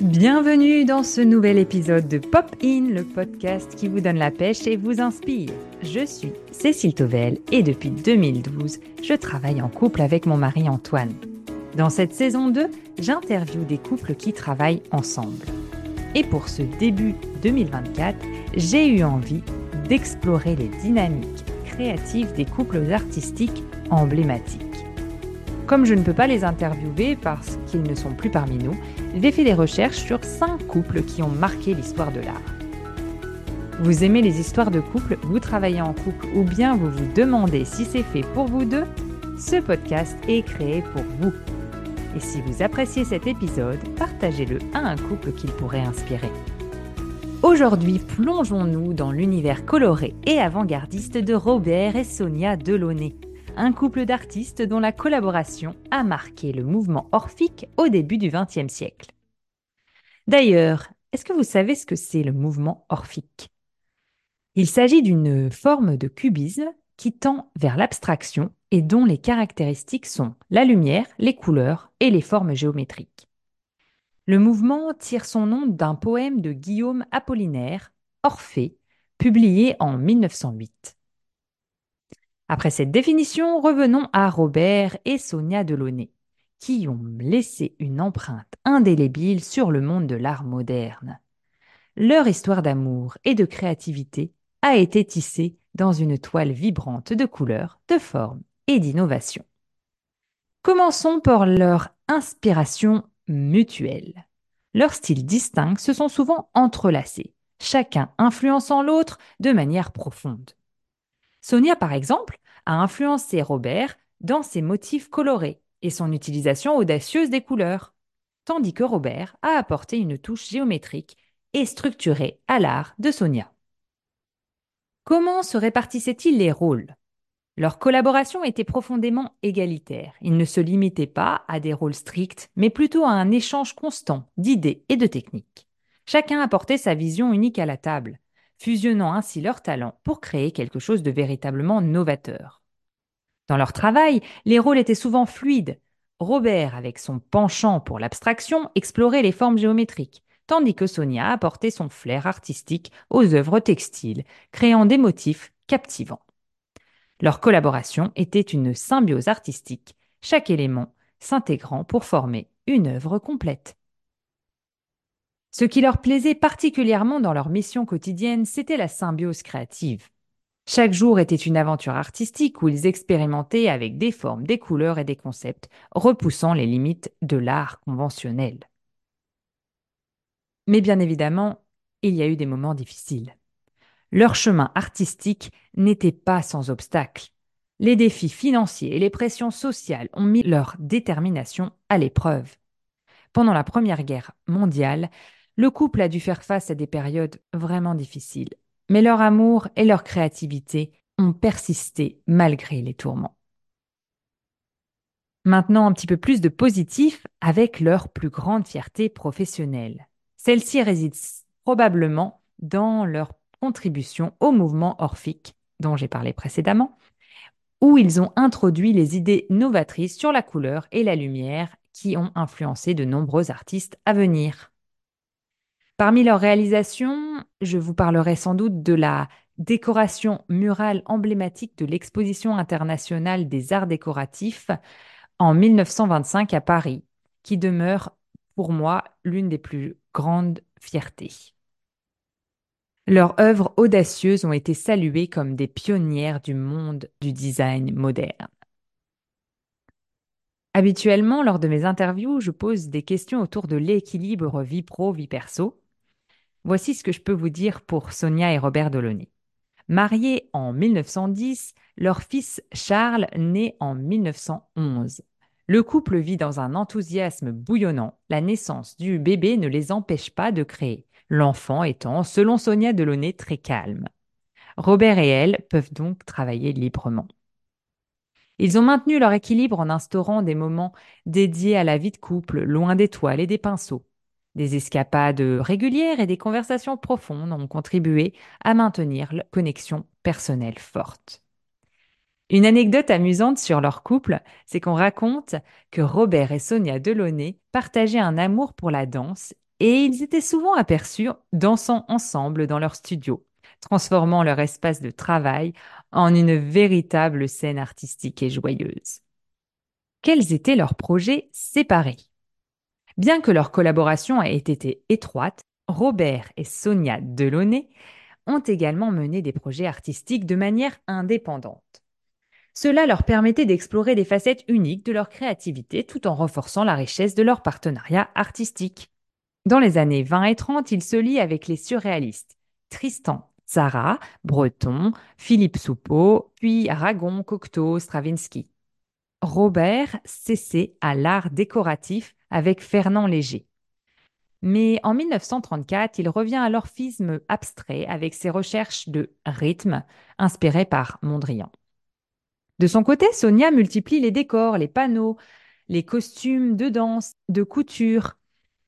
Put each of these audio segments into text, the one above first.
Bienvenue dans ce nouvel épisode de Pop In, le podcast qui vous donne la pêche et vous inspire. Je suis Cécile Tovel et depuis 2012, je travaille en couple avec mon mari Antoine. Dans cette saison 2, j'interviewe des couples qui travaillent ensemble. Et pour ce début 2024, j'ai eu envie d'explorer les dynamiques créatives des couples artistiques emblématiques. Comme je ne peux pas les interviewer parce qu'ils ne sont plus parmi nous, j'ai fait des recherches sur 5 couples qui ont marqué l'histoire de l'art. Vous aimez les histoires de couple, vous travaillez en couple ou bien vous vous demandez si c'est fait pour vous deux Ce podcast est créé pour vous. Et si vous appréciez cet épisode, partagez-le à un couple qu'il pourrait inspirer. Aujourd'hui, plongeons-nous dans l'univers coloré et avant-gardiste de Robert et Sonia Delaunay un couple d'artistes dont la collaboration a marqué le mouvement orphique au début du XXe siècle. D'ailleurs, est-ce que vous savez ce que c'est le mouvement orphique? Il s'agit d'une forme de cubisme qui tend vers l'abstraction et dont les caractéristiques sont la lumière, les couleurs et les formes géométriques. Le mouvement tire son nom d'un poème de Guillaume Apollinaire, Orphée, publié en 1908. Après cette définition, revenons à Robert et Sonia Delaunay, qui ont laissé une empreinte indélébile sur le monde de l'art moderne. Leur histoire d'amour et de créativité a été tissée dans une toile vibrante de couleurs, de formes et d'innovation. Commençons par leur inspiration mutuelle. Leurs styles distincts se sont souvent entrelacés, chacun influençant l'autre de manière profonde. Sonia, par exemple, a influencé Robert dans ses motifs colorés et son utilisation audacieuse des couleurs, tandis que Robert a apporté une touche géométrique et structurée à l'art de Sonia. Comment se répartissaient-ils les rôles? Leur collaboration était profondément égalitaire. Ils ne se limitaient pas à des rôles stricts, mais plutôt à un échange constant d'idées et de techniques. Chacun apportait sa vision unique à la table, fusionnant ainsi leurs talents pour créer quelque chose de véritablement novateur. Dans leur travail, les rôles étaient souvent fluides. Robert, avec son penchant pour l'abstraction, explorait les formes géométriques, tandis que Sonia apportait son flair artistique aux œuvres textiles, créant des motifs captivants. Leur collaboration était une symbiose artistique, chaque élément s'intégrant pour former une œuvre complète. Ce qui leur plaisait particulièrement dans leur mission quotidienne, c'était la symbiose créative. Chaque jour était une aventure artistique où ils expérimentaient avec des formes, des couleurs et des concepts, repoussant les limites de l'art conventionnel. Mais bien évidemment, il y a eu des moments difficiles. Leur chemin artistique n'était pas sans obstacles. Les défis financiers et les pressions sociales ont mis leur détermination à l'épreuve. Pendant la Première Guerre mondiale, le couple a dû faire face à des périodes vraiment difficiles, mais leur amour et leur créativité ont persisté malgré les tourments. Maintenant, un petit peu plus de positif avec leur plus grande fierté professionnelle. Celle-ci réside probablement dans leur contribution au mouvement orphique dont j'ai parlé précédemment, où ils ont introduit les idées novatrices sur la couleur et la lumière qui ont influencé de nombreux artistes à venir. Parmi leurs réalisations, je vous parlerai sans doute de la décoration murale emblématique de l'exposition internationale des arts décoratifs en 1925 à Paris, qui demeure pour moi l'une des plus grandes fiertés. Leurs œuvres audacieuses ont été saluées comme des pionnières du monde du design moderne. Habituellement, lors de mes interviews, je pose des questions autour de l'équilibre vie pro-vie perso. Voici ce que je peux vous dire pour Sonia et Robert Delaunay. Mariés en 1910, leur fils Charles naît en 1911. Le couple vit dans un enthousiasme bouillonnant. La naissance du bébé ne les empêche pas de créer, l'enfant étant, selon Sonia Delaunay, très calme. Robert et elle peuvent donc travailler librement. Ils ont maintenu leur équilibre en instaurant des moments dédiés à la vie de couple, loin des toiles et des pinceaux. Des escapades régulières et des conversations profondes ont contribué à maintenir la connexion personnelle forte. Une anecdote amusante sur leur couple, c'est qu'on raconte que Robert et Sonia Delaunay partageaient un amour pour la danse et ils étaient souvent aperçus dansant ensemble dans leur studio, transformant leur espace de travail en une véritable scène artistique et joyeuse. Quels étaient leurs projets séparés? Bien que leur collaboration ait été étroite, Robert et Sonia Delaunay ont également mené des projets artistiques de manière indépendante. Cela leur permettait d'explorer des facettes uniques de leur créativité tout en renforçant la richesse de leur partenariat artistique. Dans les années 20 et 30, ils se lient avec les surréalistes Tristan Tzara, Breton, Philippe Soupeau, puis Aragon, Cocteau, Stravinsky. Robert s'essaie à l'art décoratif avec Fernand Léger. Mais en 1934, il revient à l'orphisme abstrait avec ses recherches de rythme inspirées par Mondrian. De son côté, Sonia multiplie les décors, les panneaux, les costumes de danse, de couture.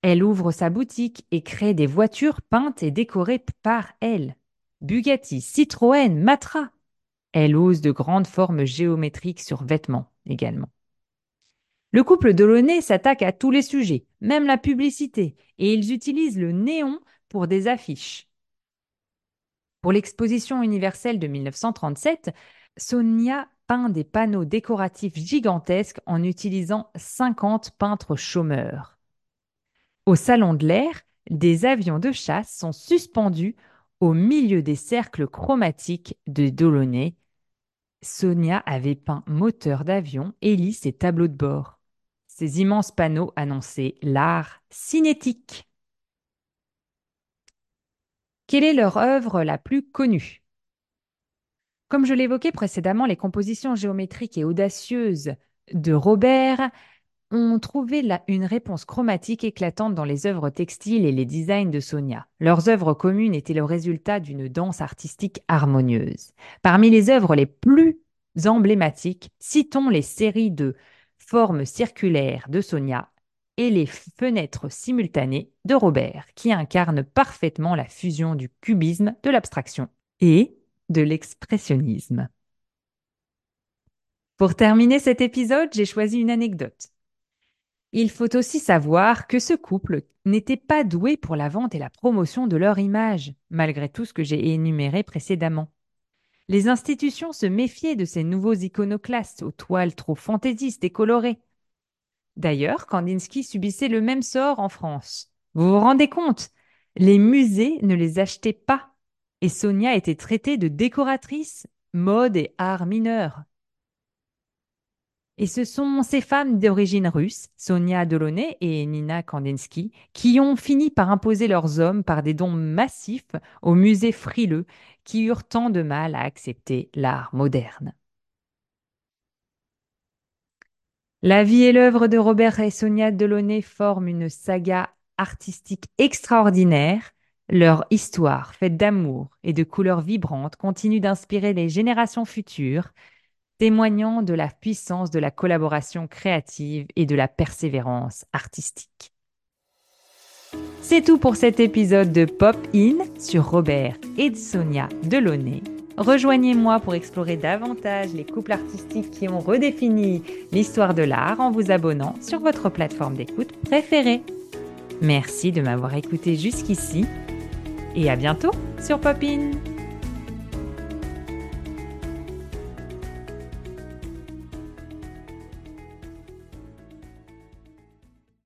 Elle ouvre sa boutique et crée des voitures peintes et décorées par elle. Bugatti, Citroën, Matra. Elle ose de grandes formes géométriques sur vêtements également. Le couple Delaunay s'attaque à tous les sujets, même la publicité, et ils utilisent le néon pour des affiches. Pour l'exposition universelle de 1937, Sonia peint des panneaux décoratifs gigantesques en utilisant 50 peintres chômeurs. Au Salon de l'air, des avions de chasse sont suspendus au milieu des cercles chromatiques de Delaunay. Sonia avait peint moteurs d'avion, hélices et tableaux de bord. Ces immenses panneaux annonçaient l'art cinétique. Quelle est leur œuvre la plus connue? Comme je l'évoquais précédemment, les compositions géométriques et audacieuses de Robert ont trouvé une réponse chromatique éclatante dans les œuvres textiles et les designs de Sonia. Leurs œuvres communes étaient le résultat d'une danse artistique harmonieuse. Parmi les œuvres les plus emblématiques, citons les séries de forme circulaire de Sonia et les fenêtres simultanées de Robert, qui incarnent parfaitement la fusion du cubisme, de l'abstraction et de l'expressionnisme. Pour terminer cet épisode, j'ai choisi une anecdote. Il faut aussi savoir que ce couple n'était pas doué pour la vente et la promotion de leur image, malgré tout ce que j'ai énuméré précédemment. Les institutions se méfiaient de ces nouveaux iconoclastes aux toiles trop fantaisistes et colorées. D'ailleurs, Kandinsky subissait le même sort en France. Vous vous rendez compte? Les musées ne les achetaient pas. Et Sonia était traitée de décoratrice, mode et art mineur. Et ce sont ces femmes d'origine russe, Sonia Delaunay et Nina Kandinsky, qui ont fini par imposer leurs hommes par des dons massifs aux musées frileux qui eurent tant de mal à accepter l'art moderne. La vie et l'œuvre de Robert et Sonia Delaunay forment une saga artistique extraordinaire. Leur histoire, faite d'amour et de couleurs vibrantes, continue d'inspirer les générations futures témoignant de la puissance de la collaboration créative et de la persévérance artistique. C'est tout pour cet épisode de Pop In sur Robert et Sonia Delaunay. Rejoignez-moi pour explorer davantage les couples artistiques qui ont redéfini l'histoire de l'art en vous abonnant sur votre plateforme d'écoute préférée. Merci de m'avoir écouté jusqu'ici et à bientôt sur Pop In.